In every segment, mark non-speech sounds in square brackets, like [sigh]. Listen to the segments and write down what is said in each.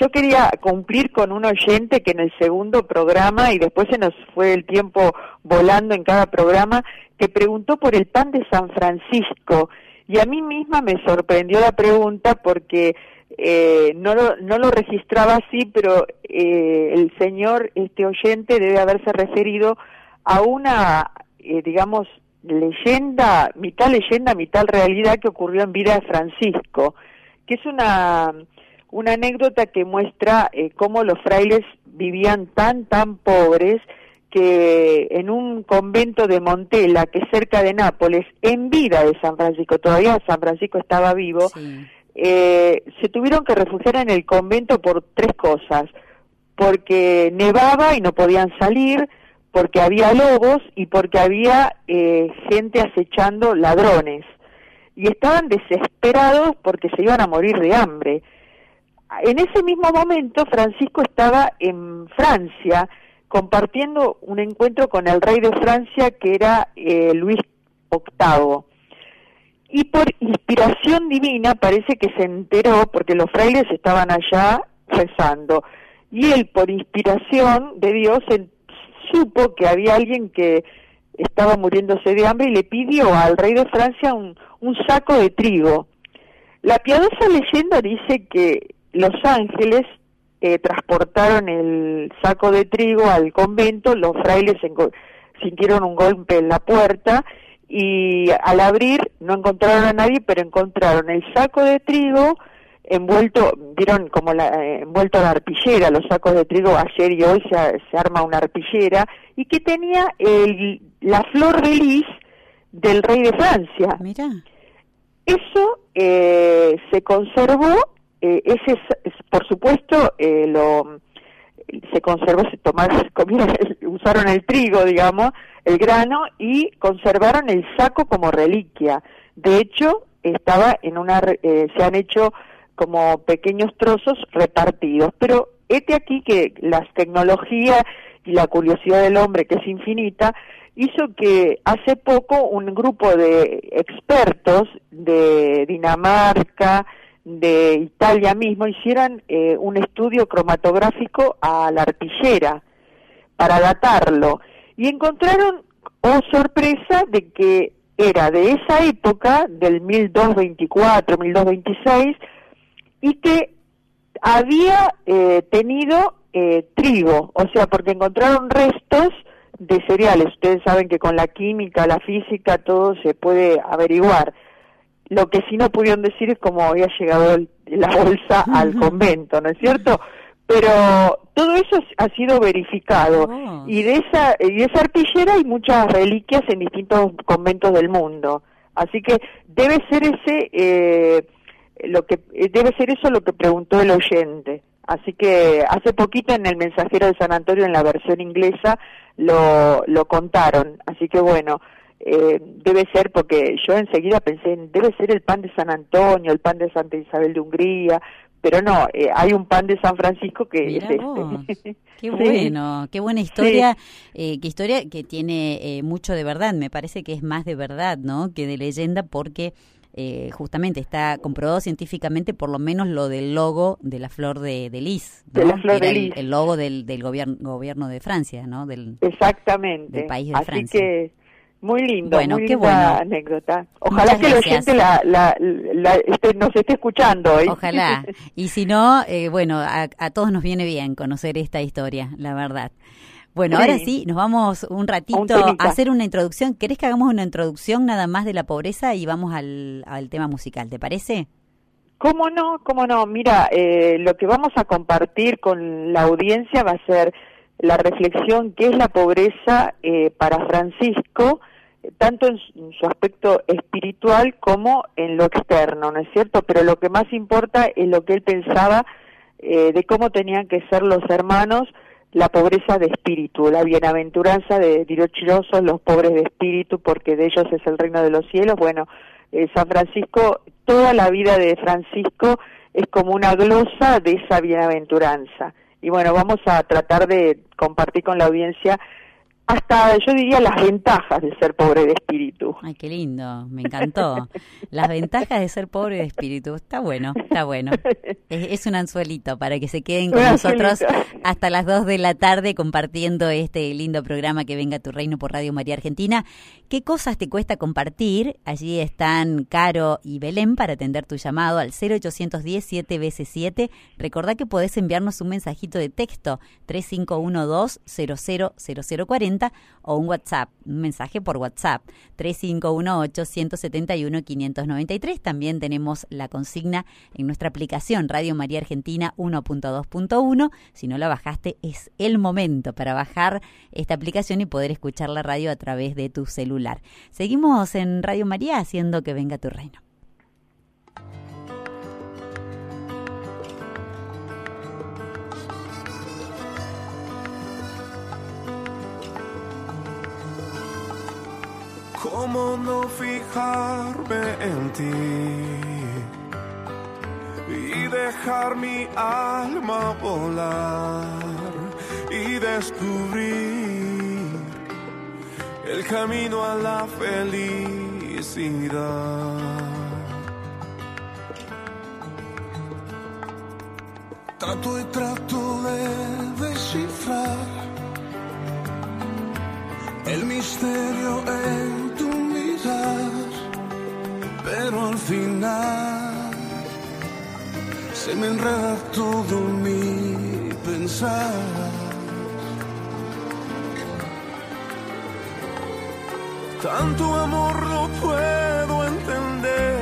yo quería cumplir con un oyente que en el segundo programa, y después se nos fue el tiempo volando en cada programa, que preguntó por el pan de San Francisco. Y a mí misma me sorprendió la pregunta porque eh, no, lo, no lo registraba así, pero eh, el señor, este oyente, debe haberse referido a una, eh, digamos, leyenda, mitad leyenda, mitad realidad que ocurrió en vida de Francisco, que es una, una anécdota que muestra eh, cómo los frailes vivían tan, tan pobres que en un convento de Montela, que es cerca de Nápoles, en vida de San Francisco, todavía San Francisco estaba vivo, eh, se tuvieron que refugiar en el convento por tres cosas, porque nevaba y no podían salir, porque había lobos y porque había eh, gente acechando ladrones. Y estaban desesperados porque se iban a morir de hambre. En ese mismo momento Francisco estaba en Francia compartiendo un encuentro con el rey de Francia que era eh, Luis VIII. Y por inspiración divina parece que se enteró, porque los frailes estaban allá rezando, y él por inspiración de Dios supo que había alguien que estaba muriéndose de hambre y le pidió al rey de Francia un, un saco de trigo. La piadosa leyenda dice que los ángeles eh, transportaron el saco de trigo al convento, los frailes sintieron un golpe en la puerta y al abrir no encontraron a nadie, pero encontraron el saco de trigo envuelto, vieron como la, eh, envuelto a la arpillera, los sacos de trigo ayer y hoy se, arma una arpillera, y que tenía el, la flor de lis del rey de Francia. Mira. Eso eh, se conservó, eh, ese, por supuesto, eh, lo se conservó, se tomaron, [laughs] usaron el trigo, digamos, el grano, y conservaron el saco como reliquia. De hecho, estaba en una, se han hecho como pequeños trozos repartidos. Pero este aquí que las tecnologías y la curiosidad del hombre, que es infinita, hizo que hace poco un grupo de expertos de Dinamarca, de Italia mismo, hicieran eh, un estudio cromatográfico a la artillera para datarlo y encontraron, oh sorpresa, de que era de esa época, del 1224, 1226, y que había eh, tenido eh, trigo, o sea, porque encontraron restos de cereales. Ustedes saben que con la química, la física, todo se puede averiguar. Lo que sí no pudieron decir es cómo había llegado la bolsa [laughs] al convento, ¿no es cierto? Pero todo eso ha sido verificado oh. y de esa y de esa artillera hay muchas reliquias en distintos conventos del mundo. Así que debe ser ese eh, lo que eh, debe ser eso lo que preguntó el oyente. Así que hace poquito en el mensajero de San Antonio, en la versión inglesa, lo, lo contaron. Así que bueno, eh, debe ser porque yo enseguida pensé, debe ser el pan de San Antonio, el pan de Santa Isabel de Hungría, pero no, eh, hay un pan de San Francisco que es este. Qué [laughs] bueno, qué buena historia, qué historia que tiene mucho de verdad. Me parece que es más de verdad, ¿no? Que de leyenda porque eh, justamente está comprobado científicamente por lo menos lo del logo de la flor de, de lis, de la flor de lis. El, logo del, del gobierno, gobierno de Francia, ¿no? Del, Exactamente. Del país de Así Francia. que muy lindo, Bueno, muy qué linda bueno. anécdota. Ojalá Muchas que la gente la, la, la- este, nos esté escuchando hoy. Ojalá. [laughs] Y si no, eh, bueno, a, a todos nos viene bien conocer esta historia, la verdad. Bueno, Sí. ahora sí, nos vamos un ratito a hacer una introducción. ¿Querés que hagamos una introducción nada más de la pobreza y vamos al, al tema musical? ¿Te parece? ¿Cómo no? ¿Cómo no? Mira, eh, lo que vamos a compartir con la audiencia va a ser la reflexión qué es la pobreza eh, para Francisco, eh, tanto en su, aspecto espiritual como en lo externo, ¿no es cierto? Pero lo que más importa es lo que él pensaba eh, de cómo tenían que ser los hermanos, la pobreza de espíritu, la bienaventuranza de dirochirosos, los pobres de espíritu, porque de ellos es el reino de los cielos. Bueno, eh, San Francisco, toda la vida de Francisco es como una glosa de esa bienaventuranza. Y bueno, vamos a tratar de compartir con la audiencia hasta yo diría las ventajas de ser pobre de espíritu. Ay, qué lindo, me encantó. Las ventajas de ser pobre de espíritu, está bueno, está bueno. Es, un anzuelito para que se queden con nosotros hasta las 2 de la tarde compartiendo este lindo programa que venga a tu reino por Radio María Argentina. ¿Qué cosas te cuesta compartir? Allí están Caro y Belén para atender tu llamado al 0810 7 veces 7. Recordá que podés enviarnos un mensajito de texto 3512 000040 o un WhatsApp, un mensaje por WhatsApp 3518-171-593. También tenemos la consigna en nuestra aplicación Radio María Argentina 1.2.1. Si no la bajaste, es el momento para bajar esta aplicación y poder escuchar la radio a través de tu celular. Seguimos en Radio María haciendo que venga tu reino. ¿Cómo no fijarme en ti y dejar mi alma volar y descubrir el camino a la felicidad? Trato y trato de descifrar el misterio en pero al final se me enreda todo mi pensar. Tanto amor no puedo entender,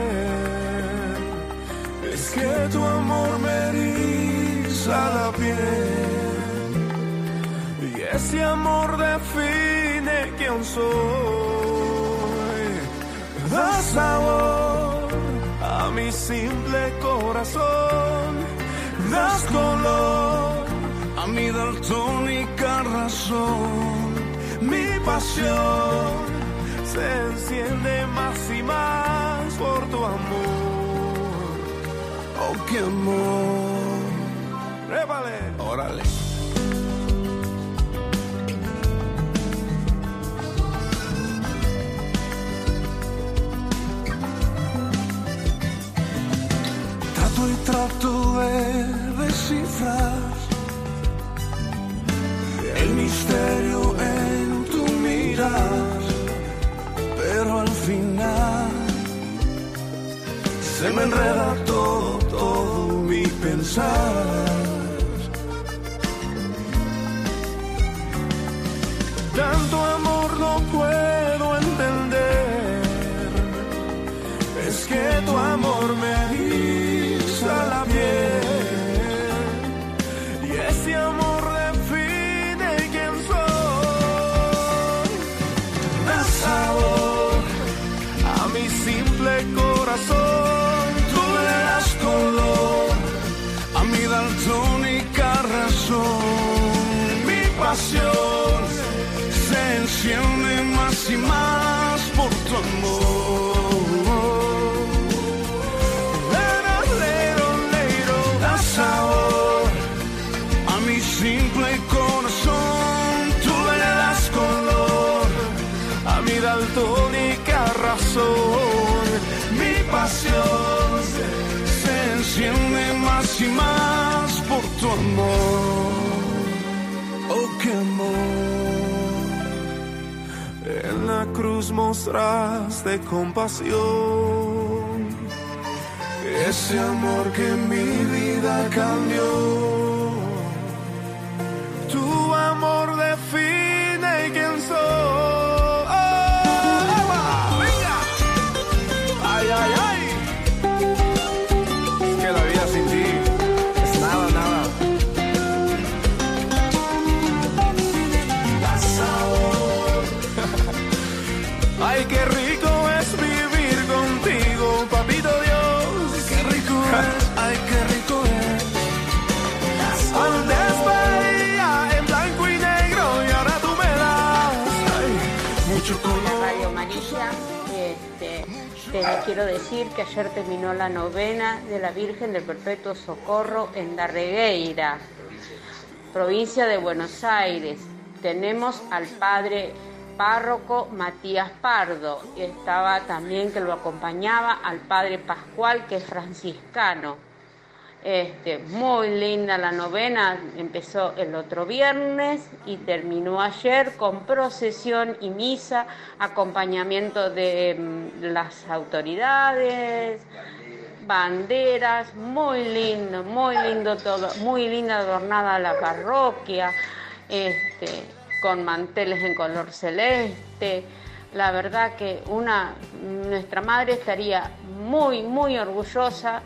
es que tu amor me eriza la piel. Y ese amor define quién soy da sabor a mi simple corazón, das color a mi daltónica razón, mi pasión se enciende más y más por tu amor. Oh, qué amor. Órale. Trato de descifrar el misterio en tu mirar, pero al final se me enreda todo, todo mi pensar. Tanto amor no puedo entender, es que tu amor me y más por tu amor. Oh, qué amor. Cruz mostraste compasión, ese amor que mi vida cambió. Tu amor define quién soy. Quiero decir que ayer terminó la novena de la Virgen del Perpetuo Socorro en Darregueira, provincia de Buenos Aires. tenemos al padre párroco Matías Pardo, y estaba también que lo acompañaba al padre Pascual, que es franciscano. Este, muy linda la novena, empezó el otro viernes y terminó ayer con procesión y misa, acompañamiento de mm, las autoridades, banderas, muy lindo, muy lindo todo, muy linda adornada la parroquia, este, con manteles en color celeste. La verdad que una, nuestra madre estaría muy, muy orgullosa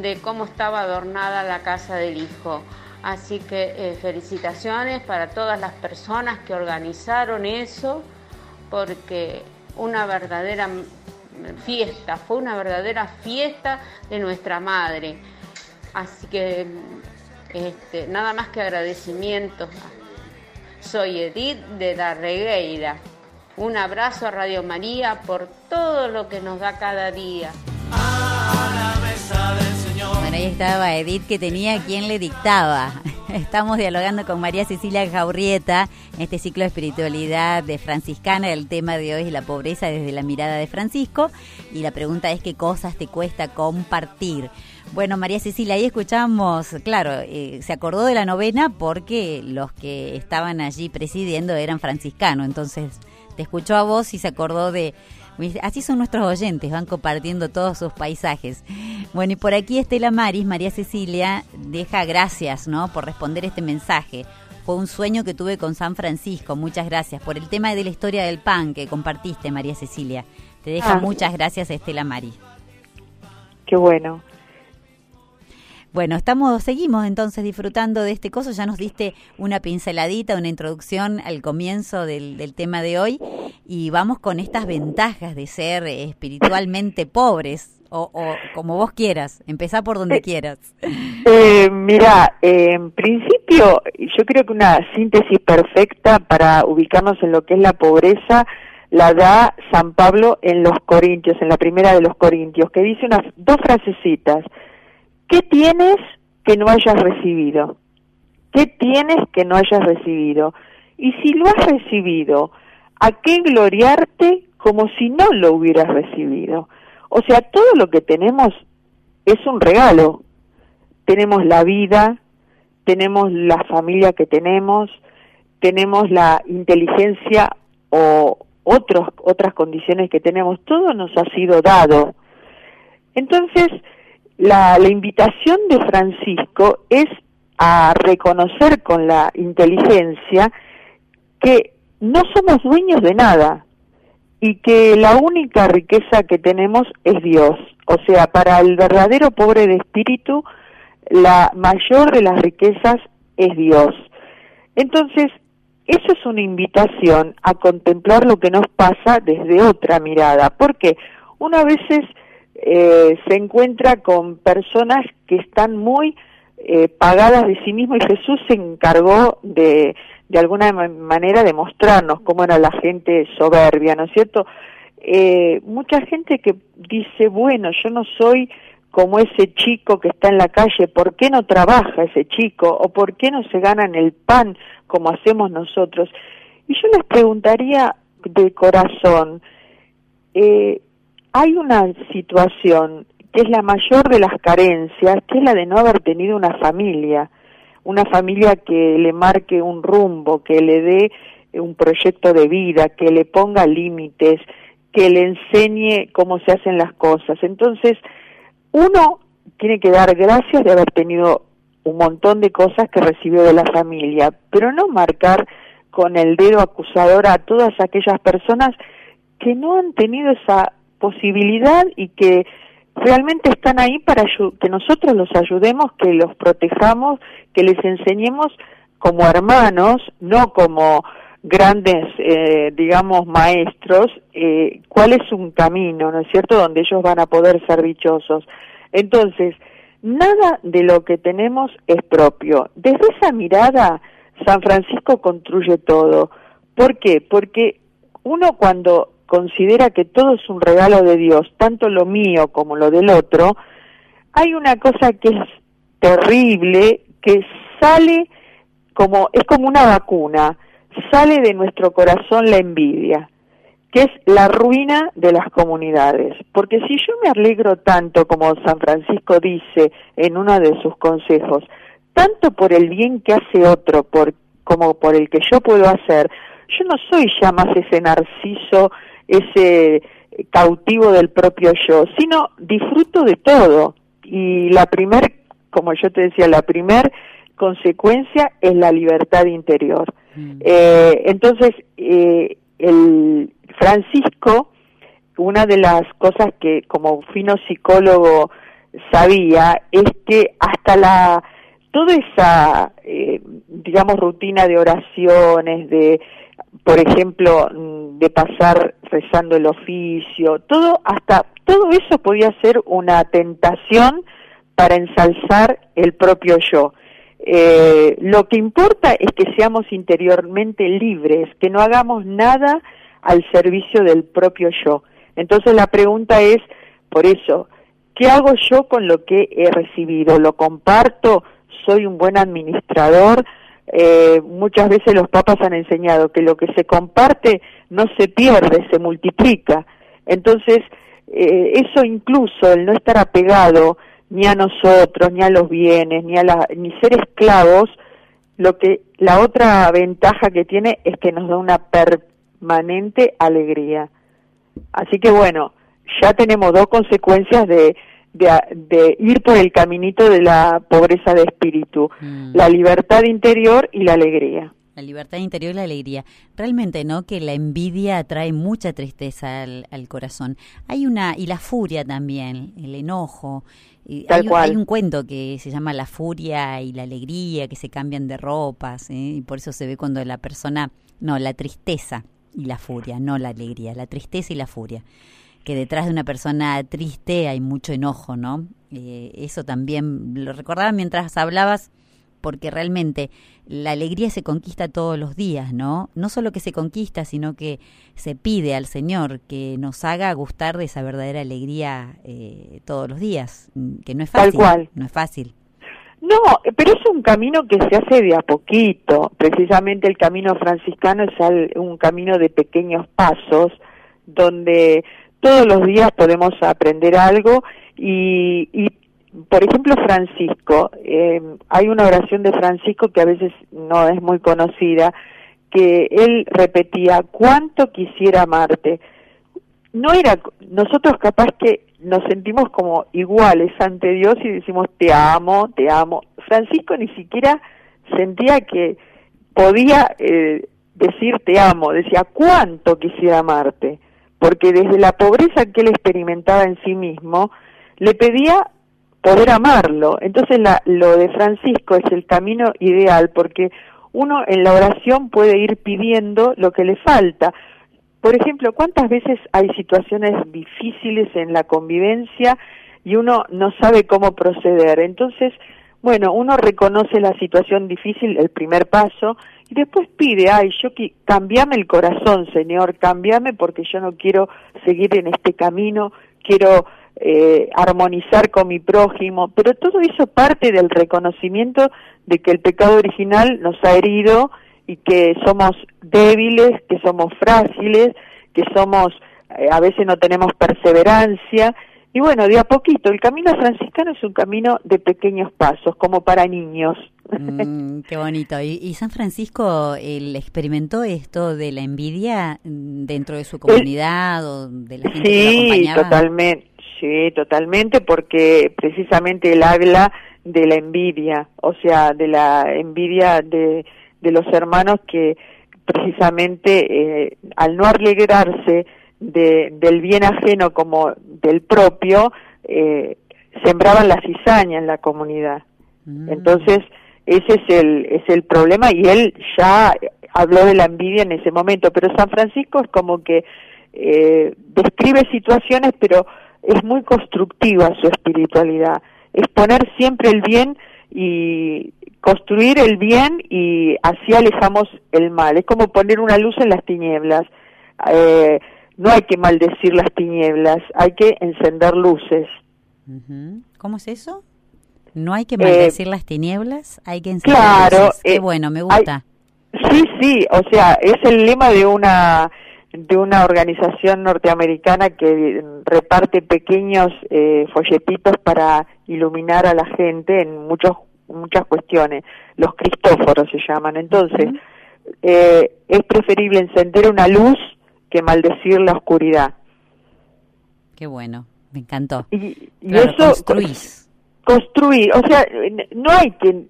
de cómo estaba adornada la casa del hijo. Así que eh, felicitaciones para todas las personas que organizaron eso, porque una verdadera fiesta, fue una verdadera fiesta de nuestra madre. Así que este, nada más que agradecimientos. Soy Edith de la Regueira. Un abrazo a Radio María por todo lo que nos da cada día. Ahí estaba Edith que tenía quien le dictaba. [laughs] Estamos dialogando con María Cecilia Jaurrieta en este ciclo de espiritualidad de franciscana. El tema de hoy es la pobreza desde la mirada de Francisco y la pregunta es qué cosas te cuesta compartir. Bueno, María Cecilia, ahí escuchamos, claro, eh, se acordó de la novena porque los que estaban allí presidiendo eran franciscanos, entonces te escuchó a vos y se acordó de Así son nuestros oyentes, van compartiendo todos sus paisajes. Bueno, y por aquí Estela Maris, María Cecilia, deja gracias, ¿no? Por responder este mensaje. Fue un sueño que tuve con San Francisco. Muchas gracias por el tema de la historia del pan que compartiste, María Cecilia. Te deja ah. muchas gracias, Estela Maris. Qué bueno. Bueno, estamos, seguimos entonces disfrutando de este coso. Ya nos diste una pinceladita, una introducción al comienzo del, tema de hoy y vamos con estas ventajas de ser espiritualmente pobres o, como vos quieras. Empezá por donde eh, quieras. Eh, mira, en principio yo creo que una síntesis perfecta para ubicarnos en lo que es la pobreza la da San Pablo en los Corintios, en la primera de los Corintios, que dice unas dos frasecitas ¿Qué tienes que no hayas recibido? ¿Qué tienes que no hayas recibido? Y si lo has recibido, ¿a qué gloriarte como si no lo hubieras recibido? O sea, todo lo que tenemos es un regalo. Tenemos la vida, tenemos la familia que tenemos, tenemos la inteligencia o otros, otras condiciones que tenemos. Todo nos ha sido dado. Entonces, la, invitación de Francisco es a reconocer con la inteligencia que no somos dueños de nada y que la única riqueza que tenemos es Dios. O sea, para el verdadero pobre de espíritu, la mayor de las riquezas es Dios. Entonces, eso es una invitación a contemplar lo que nos pasa desde otra mirada, porque una veces eh, se encuentra con personas que están muy eh, pagadas de sí mismo y Jesús se encargó de, de alguna manera de mostrarnos cómo era la gente soberbia, ¿no es cierto? Eh, mucha gente que dice, bueno, yo no soy como ese chico que está en la calle, ¿por qué no trabaja ese chico? ¿O por qué no se ganan el pan como hacemos nosotros? Y yo les preguntaría de corazón, eh, hay una situación que es la mayor de las carencias, que es la de no haber tenido una familia, una familia que le marque un rumbo, que le dé un proyecto de vida, que le ponga límites, que le enseñe cómo se hacen las cosas. Entonces, uno tiene que dar gracias de haber tenido un montón de cosas que recibió de la familia, pero no marcar con el dedo acusador a todas aquellas personas que no han tenido esa posibilidad y que realmente están ahí para que nosotros los ayudemos, que los protejamos, que les enseñemos como hermanos, no como grandes, eh, digamos, maestros, eh, cuál es un camino, ¿no es cierto?, donde ellos van a poder ser dichosos. Entonces, nada de lo que tenemos es propio. Desde esa mirada, San Francisco construye todo. ¿Por qué? Porque uno cuando considera que todo es un regalo de Dios, tanto lo mío como lo del otro, hay una cosa que es terrible, que sale como, es como una vacuna, sale de nuestro corazón la envidia, que es la ruina de las comunidades. Porque si yo me alegro tanto, como San Francisco dice en uno de sus consejos, tanto por el bien que hace otro como por el que yo puedo hacer, yo no soy ya más ese narciso, ese cautivo del propio yo, sino disfruto de todo. Y la primer, como yo te decía, la primer consecuencia es la libertad interior. Mm. Eh, entonces, eh, el Francisco, una de las cosas que como fino psicólogo sabía es que hasta la toda esa eh, digamos rutina de oraciones de por ejemplo mm, de pasar rezando el oficio todo hasta todo eso podía ser una tentación para ensalzar el propio yo eh, lo que importa es que seamos interiormente libres, que no hagamos nada al servicio del propio yo. Entonces la pregunta es, por eso, ¿qué hago yo con lo que he recibido? ¿Lo comparto? ¿Soy un buen administrador? Eh, muchas veces los papas han enseñado que lo que se comparte no se pierde, se multiplica. Entonces, eh, eso incluso, el no estar apegado ni a nosotros, ni a los bienes, ni a la, ni ser esclavos, lo que la otra ventaja que tiene es que nos da una permanente alegría. Así que bueno, ya tenemos dos consecuencias de, de, ir por el caminito de la pobreza de espíritu, mm. la libertad interior y la alegría. La libertad interior y la alegría. Realmente, ¿no? Que la envidia trae mucha tristeza al, al corazón. Hay una, y la furia también, el enojo, hay, un cuento que se llama La furia y la alegría, que se cambian de ropas, ¿eh? y por eso se ve cuando la persona, no, la tristeza y la furia, no la alegría, la tristeza y la furia. Que detrás de una persona triste hay mucho enojo, ¿no? Eh, eso también lo recordaba mientras hablabas porque realmente la alegría se conquista todos los días, ¿no? No solo que se conquista, sino que se pide al Señor que nos haga gustar de esa verdadera alegría eh, todos los días, que no es fácil. Tal cual. No es fácil. No, pero es un camino que se hace de a poquito. Precisamente el camino franciscano es un camino de pequeños pasos, donde todos los días podemos aprender algo y, y por ejemplo, Francisco, eh, hay una oración de Francisco que a veces no es muy conocida, que él repetía, cuánto quisiera amarte. No era, nosotros capaz que nos sentimos como iguales ante Dios y decimos, te amo, te amo. Francisco ni siquiera sentía que podía eh, decir te amo, decía, cuánto quisiera amarte, porque desde la pobreza que él experimentaba en sí mismo, le pedía poder amarlo. Entonces la, lo de Francisco es el camino ideal porque uno en la oración puede ir pidiendo lo que le falta. Por ejemplo, ¿cuántas veces hay situaciones difíciles en la convivencia y uno no sabe cómo proceder? Entonces, bueno, uno reconoce la situación difícil, el primer paso, y después pide, ay, yo cambiame el corazón, Señor, cambiame porque yo no quiero seguir en este camino, quiero eh, armonizar con mi prójimo, pero todo eso parte del reconocimiento de que el pecado original nos ha herido y que somos débiles, que somos frágiles, que somos, eh, a veces no tenemos perseverancia. Y bueno, de a poquito, el camino franciscano es un camino de pequeños pasos, como para niños. Mm, qué bonito. ¿Y, San Francisco él experimentó esto de la envidia dentro de su comunidad o de la gente sí, que lo acompañaba? totalmente. Sí, totalmente, porque precisamente él habla de la envidia, o sea, de la envidia de, de los hermanos que precisamente eh, al no alegrarse de, del bien ajeno como del propio, eh, sembraban la cizaña en la comunidad. Mm. Entonces, ese es el, es el problema y él ya habló de la envidia en ese momento, pero San Francisco es como que eh, describe situaciones, pero es muy constructiva su espiritualidad, es poner siempre el bien y construir el bien y así alejamos el mal, es como poner una luz en las tinieblas. Eh, no hay que maldecir las tinieblas, hay que encender luces. ¿Cómo es eso? No hay que maldecir eh, las tinieblas, hay que encender luces. Qué eh, bueno, me gusta. Sí, sí, o sea, es el lema de una de una organización norteamericana que reparte pequeños eh, folletitos para iluminar a la gente en muchos muchas cuestiones. Los cristóforos se llaman. Entonces, eh, es preferible encender una luz que maldecir la oscuridad. Qué bueno, me encantó. Y, y eso construir, o sea, no hay que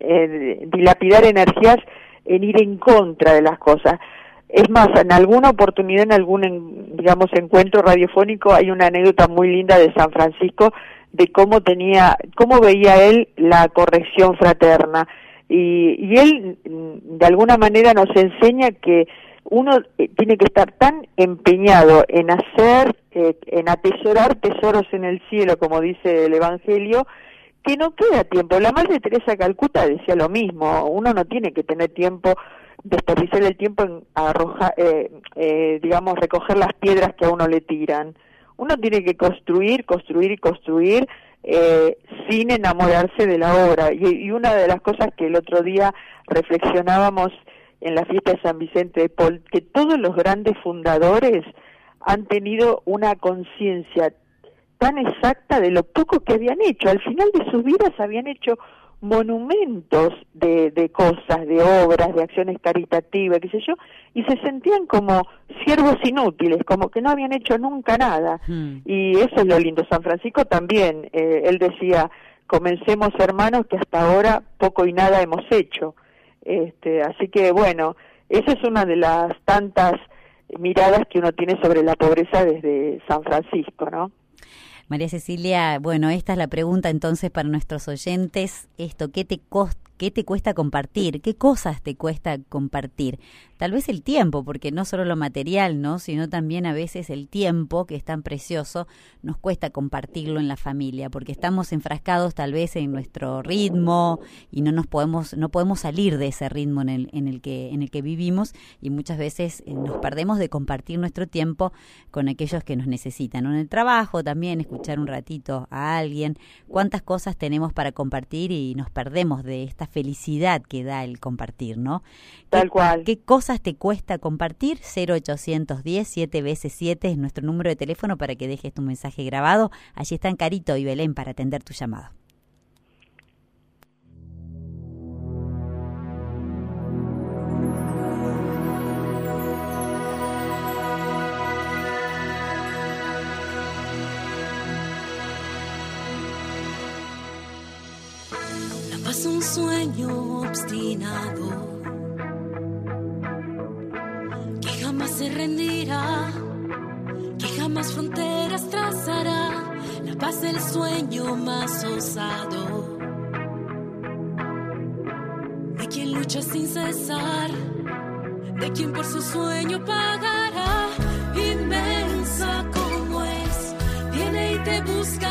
eh, dilapidar energías en ir en contra de las cosas. Es más, en alguna oportunidad, en algún, digamos, encuentro radiofónico, hay una anécdota muy linda de San Francisco de cómo tenía, cómo veía él la corrección fraterna. Y, y él, de alguna manera, nos enseña que uno eh, tiene que estar tan empeñado en hacer, eh, en atesorar tesoros en el cielo, como dice el Evangelio, que no queda tiempo. La Madre Teresa Calcuta decía lo mismo, uno no tiene que tener tiempo, desperdiciar el tiempo en arrojar, eh, eh, digamos, recoger las piedras que a uno le tiran. Uno tiene que construir, construir y construir eh, sin enamorarse de la obra. Y, y una de las cosas que el otro día reflexionábamos en la fiesta de San Vicente de Paul, que todos los grandes fundadores han tenido una conciencia tan exacta de lo poco que habían hecho. Al final de sus vidas habían hecho monumentos de, de cosas, de obras, de acciones caritativas, qué sé yo, y se sentían como siervos inútiles, como que no habían hecho nunca nada. Hmm. Y eso es lo lindo. San Francisco también, eh, él decía, comencemos hermanos que hasta ahora poco y nada hemos hecho. Este, así que bueno, esa es una de las tantas miradas que uno tiene sobre la pobreza desde San Francisco, ¿no? María Cecilia, bueno, esta es la pregunta entonces para nuestros oyentes. Esto, ¿qué te, ¿qué te cuesta compartir? ¿Qué cosas te cuesta compartir? tal vez el tiempo, porque no solo lo material, ¿no? sino también a veces el tiempo, que es tan precioso, nos cuesta compartirlo en la familia, porque estamos enfrascados tal vez en nuestro ritmo y no nos podemos, no podemos salir de ese ritmo en el, en el que, en el que vivimos, y muchas veces eh, nos perdemos de compartir nuestro tiempo con aquellos que nos necesitan. En el trabajo también, escuchar un ratito a alguien, cuántas cosas tenemos para compartir y nos perdemos de esta felicidad que da el compartir, ¿no? Tal cual. ¿Qué cosas te cuesta compartir? 0810 7 veces 7 es nuestro número de teléfono para que dejes tu mensaje grabado. Allí están Carito y Belén para atender tu llamado. Un sueño obstinado jamás se rendirá, que jamás fronteras trazará, la paz del sueño más osado. De quien lucha sin cesar, de quien por su sueño pagará, inmensa como es, viene y te busca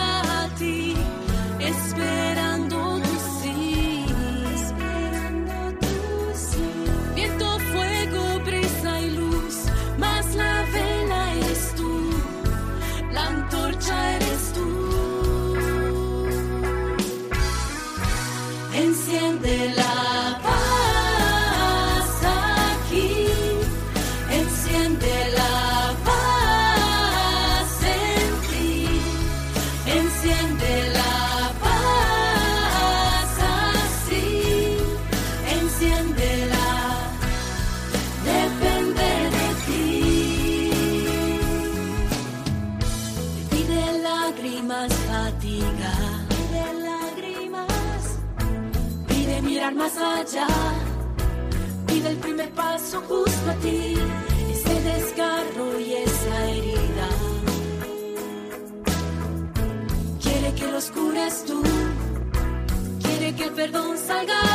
quiere que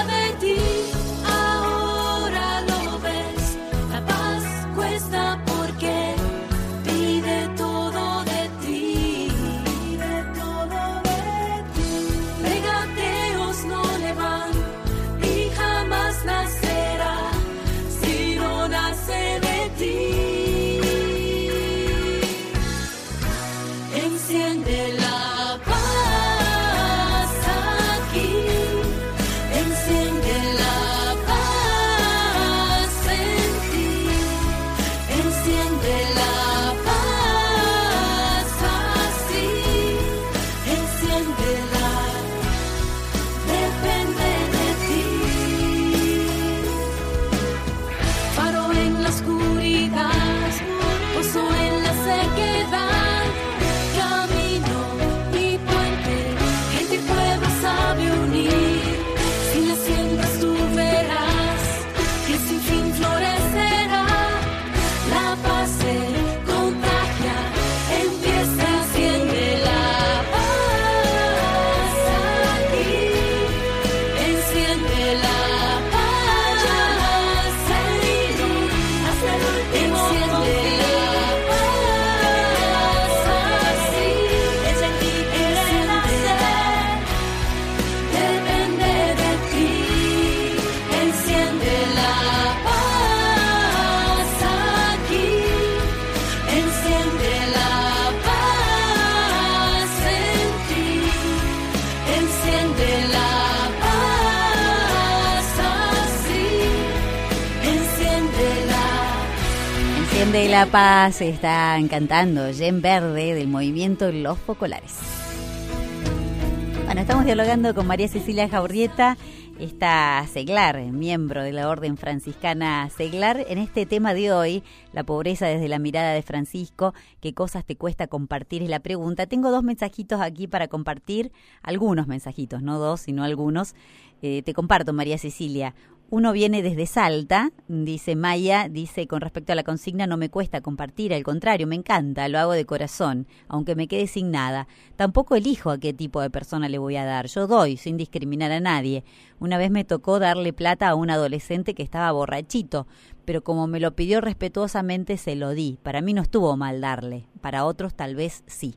Paz están cantando Yen Verde del movimiento Los Focolares. Bueno, estamos dialogando con María Cecilia Jaurrieta, esta seglar, miembro de la Orden Franciscana Seglar, en este tema de hoy, la pobreza desde la mirada de Francisco, qué cosas te cuesta compartir es la pregunta. Tengo dos mensajitos aquí para compartir, algunos mensajitos, no dos, sino algunos. Eh, te comparto, María Cecilia. Uno viene desde Salta, dice Maya, dice con respecto a la consigna no me cuesta compartir, al contrario, me encanta, lo hago de corazón, aunque me quede sin nada. Tampoco elijo a qué tipo de persona le voy a dar, yo doy sin discriminar a nadie. Una vez me tocó darle plata a un adolescente que estaba borrachito, pero como me lo pidió respetuosamente se lo di. Para mí no estuvo mal darle, para otros tal vez sí.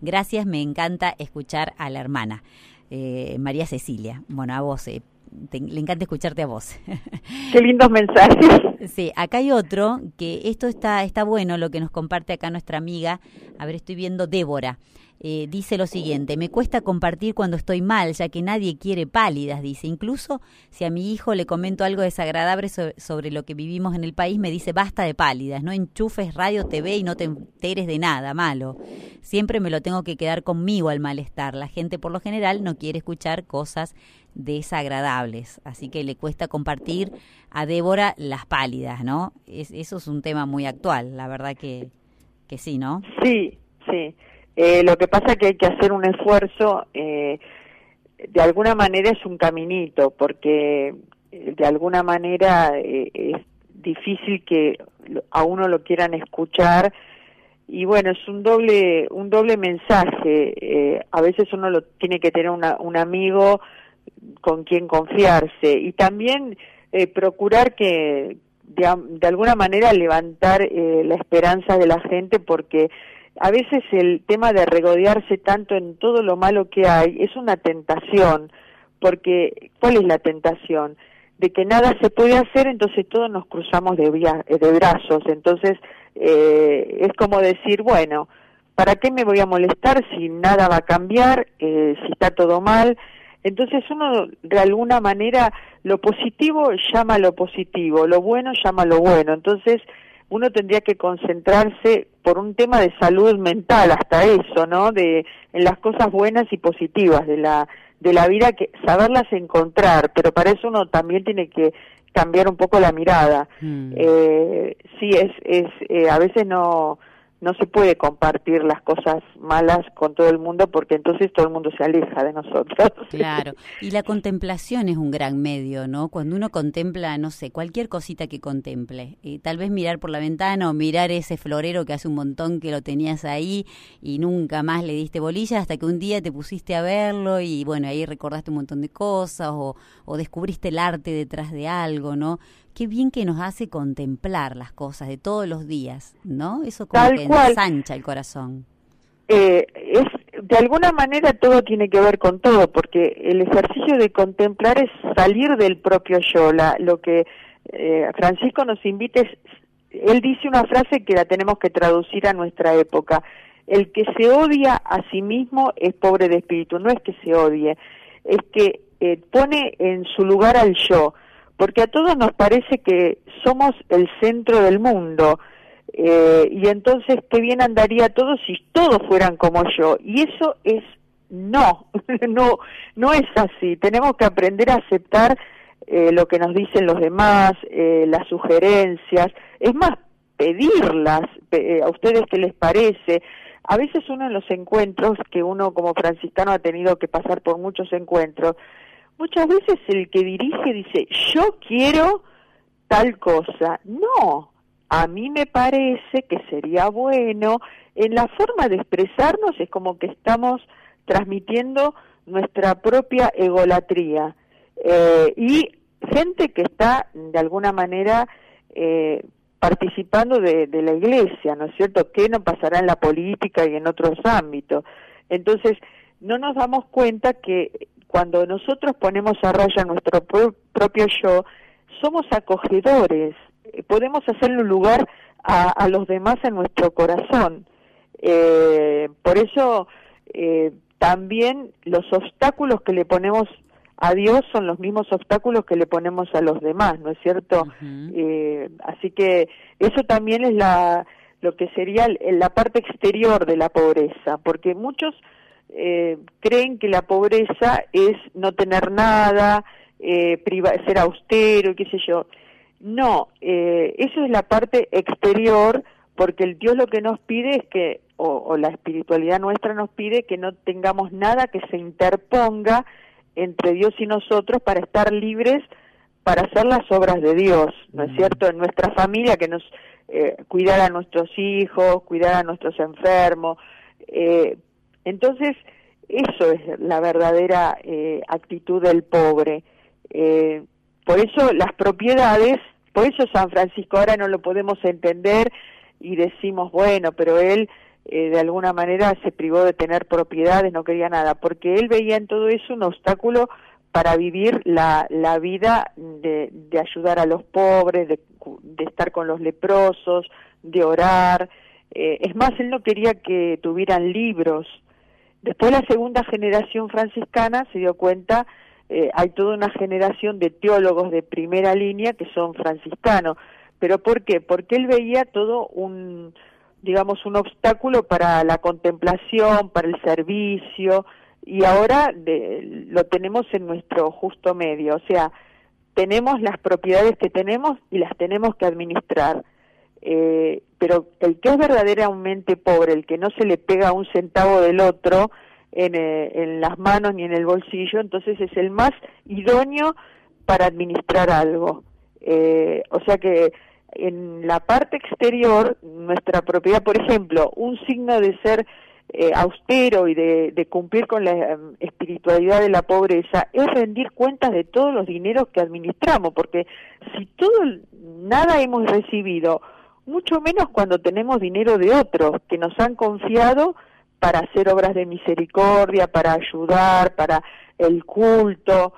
Gracias, me encanta escuchar a la hermana. Eh, María Cecilia, bueno, a vos, eh, le encanta escucharte a vos. Qué lindos mensajes. [laughs] Sí, acá hay otro que esto está, está bueno, lo que nos comparte acá nuestra amiga. A ver, estoy viendo Débora. Eh, dice lo siguiente, me cuesta compartir cuando estoy mal, ya que nadie quiere pálidas, dice. Incluso si a mi hijo le comento algo desagradable sobre, lo que vivimos en el país, me dice, basta de pálidas, no enchufes radio, TV y no te enteres de nada malo. Siempre me lo tengo que quedar conmigo al malestar. La gente por lo general no quiere escuchar cosas desagradables, así que le cuesta compartir a Débora las pálidas, ¿no? eso es un tema muy actual, la verdad que, que sí, ¿no? Sí, sí. Eh, lo que pasa es que hay que hacer un esfuerzo, eh, de alguna manera es un caminito, porque eh, de alguna manera es difícil que a uno lo quieran escuchar. Y bueno es un doble un doble mensaje. A veces uno lo tiene que tener un amigo con quien confiarse y también procurar que de, de, alguna manera levantar la esperanza de la gente porque a veces el tema de regodearse tanto en todo lo malo que hay es una tentación, porque ¿cuál es la tentación? De que nada se puede hacer, entonces todos nos cruzamos de, de brazos, entonces eh, es como decir, bueno, ¿para qué me voy a molestar si nada va a cambiar, eh, si está todo mal? Entonces uno de alguna manera lo positivo llama a lo positivo, lo bueno llama a lo bueno, entonces uno tendría que concentrarse por un tema de salud mental hasta eso, ¿no? De en las cosas buenas y positivas de la de la vida que saberlas encontrar, pero para eso uno también tiene que cambiar un poco la mirada. Mm. Eh, sí, es es eh, a veces no no se puede compartir las cosas malas con todo el mundo porque entonces todo el mundo se aleja de nosotros. [laughs] Claro, y la contemplación es un gran medio, ¿no? Cuando uno contempla, no sé, cualquier cosita que contemple, y tal vez mirar por la ventana o mirar ese florero que hace un montón que lo tenías ahí y nunca más le diste bolilla hasta que un día te pusiste a verlo y bueno, ahí recordaste un montón de cosas o, o descubriste el arte detrás de algo, ¿no? Qué bien que nos hace contemplar las cosas de todos los días, ¿no? Eso como que ensancha el corazón. Eh, es de alguna manera todo tiene que ver con todo, porque el ejercicio de contemplar es salir del propio yo. La, lo que eh, Francisco nos invita es, él dice una frase que la tenemos que traducir a nuestra época. El que se odia a sí mismo es pobre de espíritu. No es que se odie, es que eh, pone en su lugar al yo porque a todos nos parece que somos el centro del mundo. Eh, y entonces qué bien andaría todo si todos fueran como yo. Y eso es no, [laughs] no, no es así. Tenemos que aprender a aceptar eh, lo que nos dicen los demás, eh, las sugerencias, es más, pedirlas a ustedes qué les parece. A veces uno en los encuentros, que uno como franciscano ha tenido que pasar por muchos encuentros, muchas veces el que dirige dice, yo quiero tal cosa. No, a mí me parece que sería bueno, en la forma de expresarnos es como que estamos transmitiendo nuestra propia egolatría. Eh, y gente que está de alguna manera eh, participando de, de, la iglesia, ¿no es cierto? ¿Qué no pasará en la política y en otros ámbitos? Entonces, no nos damos cuenta que cuando nosotros ponemos a raya nuestro propio yo, somos acogedores, eh, podemos hacerle un lugar a, los demás en nuestro corazón. Eh, por eso eh, también los obstáculos que le ponemos a Dios son los mismos obstáculos que le ponemos a los demás, ¿no es cierto? eh, así que eso también es la lo que sería la parte exterior de la pobreza, porque muchos eh, creen que la pobreza es no tener nada, eh, ser austero, qué sé yo. No, eh, eso es la parte exterior, porque el Dios lo que nos pide es que, o, la espiritualidad nuestra nos pide que no tengamos nada que se interponga entre Dios y nosotros para estar libres para hacer las obras de Dios, ¿no es cierto? En nuestra familia, que nos eh, cuidar a nuestros hijos, cuidar a nuestros enfermos. Eh, entonces, eso es la verdadera eh, actitud del pobre. Eh, por eso las propiedades, por eso San Francisco ahora no lo podemos entender y decimos, bueno, pero él eh, de alguna manera se privó de tener propiedades, no quería nada, porque él veía en todo eso un obstáculo para vivir la, la vida de, de ayudar a los pobres, de, de estar con los leprosos, de orar. Eh, es más, él no quería que tuvieran libros. Después la segunda generación franciscana se dio cuenta eh, hay toda una generación de teólogos de primera línea que son franciscanos. ¿Pero por qué? Porque él veía todo un, digamos, un obstáculo para la contemplación, para el servicio, y ahora de, lo tenemos en nuestro justo medio. O sea, tenemos las propiedades que tenemos y las tenemos que administrar. Eh, pero el que es verdaderamente pobre, el que no se le pega un centavo del otro, en, eh, en las manos ni en el bolsillo, entonces es el más idóneo para administrar algo. Eh, o sea que en la parte exterior, nuestra propiedad, por ejemplo, un signo de ser eh, austero y de, cumplir con la em, espiritualidad de la pobreza es rendir cuentas de todos los dineros que administramos, porque si todo nada hemos recibido, mucho menos cuando tenemos dinero de otros que nos han confiado para hacer obras de misericordia, para ayudar, para el culto,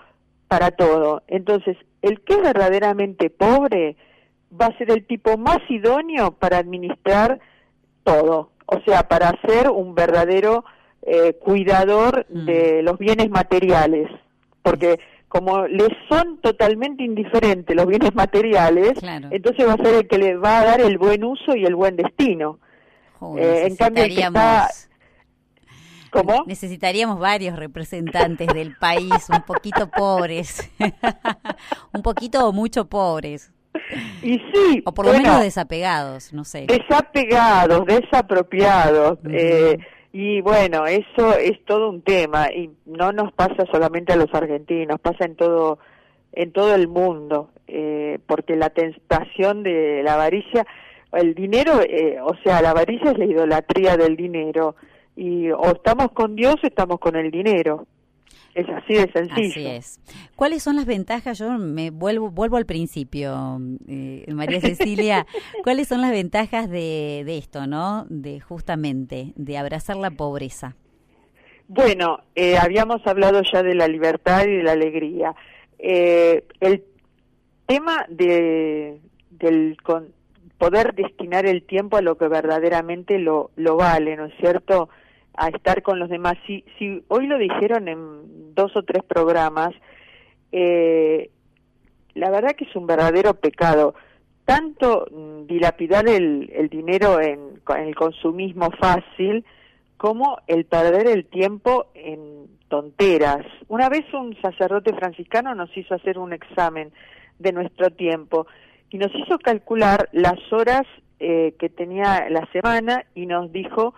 para todo. Entonces, el que es verdaderamente pobre va a ser el tipo más idóneo para administrar todo, o sea, para ser un verdadero eh, cuidador mm. de los bienes materiales, porque como les son totalmente indiferentes los bienes materiales, entonces va a ser el que le va a dar el buen uso y el buen destino. eh, en cambio, el que está ¿Cómo? Necesitaríamos varios representantes del país, un poquito pobres, [laughs] un poquito o mucho pobres. Y sí. O por lo menos desapegados, no sé. Desapegados, desapropiados. eh, y bueno, eso es todo un tema y no nos pasa solamente a los argentinos, pasa en todo en todo el mundo, eh, porque la tentación de la avaricia, el dinero, eh, o sea, la avaricia es la idolatría del dinero y o estamos con Dios o estamos con el dinero. Es así de sencillo. Así es. ¿Cuáles son las ventajas? Yo me vuelvo vuelvo al principio, eh, María Cecilia. [laughs] ¿Cuáles son las ventajas de, de esto, no? De justamente de abrazar la pobreza. Bueno, eh, habíamos hablado ya de la libertad y de la alegría. Eh, el tema de del con, poder destinar el tiempo a lo que verdaderamente lo, lo vale, ¿no es cierto? A estar con los demás. Si, si hoy lo dijeron en dos o tres programas, eh, la verdad que es un verdadero pecado. Tanto mm, dilapidar el, dinero en, en el consumismo fácil como el perder el tiempo en tonteras. Una vez un sacerdote franciscano nos hizo hacer un examen de nuestro tiempo y nos hizo calcular las horas eh, que tenía la semana y nos dijo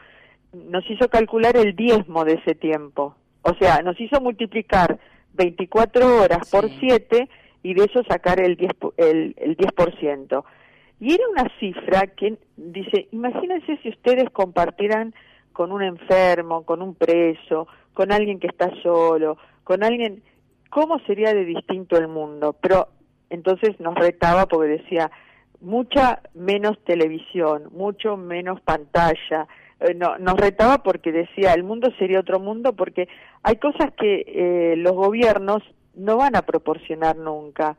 nos hizo calcular el diezmo de ese tiempo. O sea, nos hizo multiplicar 24 horas por 7 y de eso sacar el 10%. El, el 10%. Y era una cifra que dice, imagínense si ustedes compartieran con un enfermo, con un preso, con alguien que está solo, con alguien, ¿cómo sería de distinto el mundo? Pero entonces nos retaba porque decía, mucha menos televisión, mucho menos pantalla, eh, no, nos retaba porque decía el mundo sería otro mundo porque hay cosas que eh, los gobiernos no van a proporcionar nunca,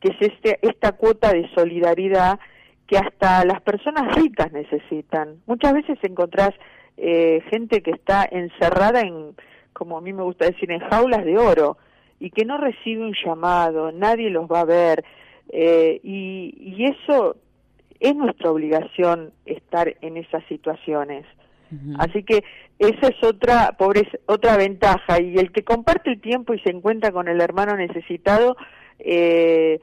que es este, esta cuota de solidaridad que hasta las personas ricas necesitan. Muchas veces encontrás eh, gente que está encerrada en, como a mí me gusta decir, en jaulas de oro y que no recibe un llamado, nadie los va a ver, eh, y, y eso es nuestra obligación estar en esas situaciones. Así que esa es otra pobreza, otra ventaja y el que comparte el tiempo y se encuentra con el hermano necesitado eh,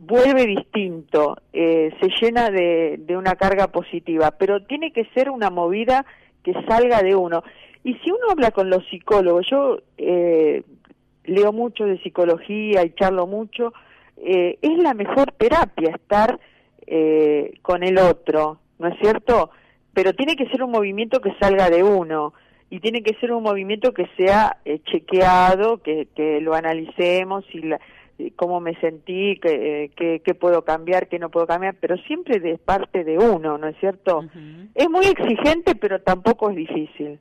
vuelve distinto, eh, se llena de, de una carga positiva, pero tiene que ser una movida que salga de uno. Y si uno habla con los psicólogos, yo eh, leo mucho de psicología y charlo mucho, eh, es la mejor terapia estar eh, con el otro, ¿no es cierto? Pero tiene que ser un movimiento que salga de uno y tiene que ser un movimiento que sea eh, chequeado, que, que lo analicemos y la, cómo me sentí, qué que, puedo cambiar, qué no puedo cambiar, pero siempre de parte de uno, ¿no es cierto? Es muy exigente, pero tampoco es difícil.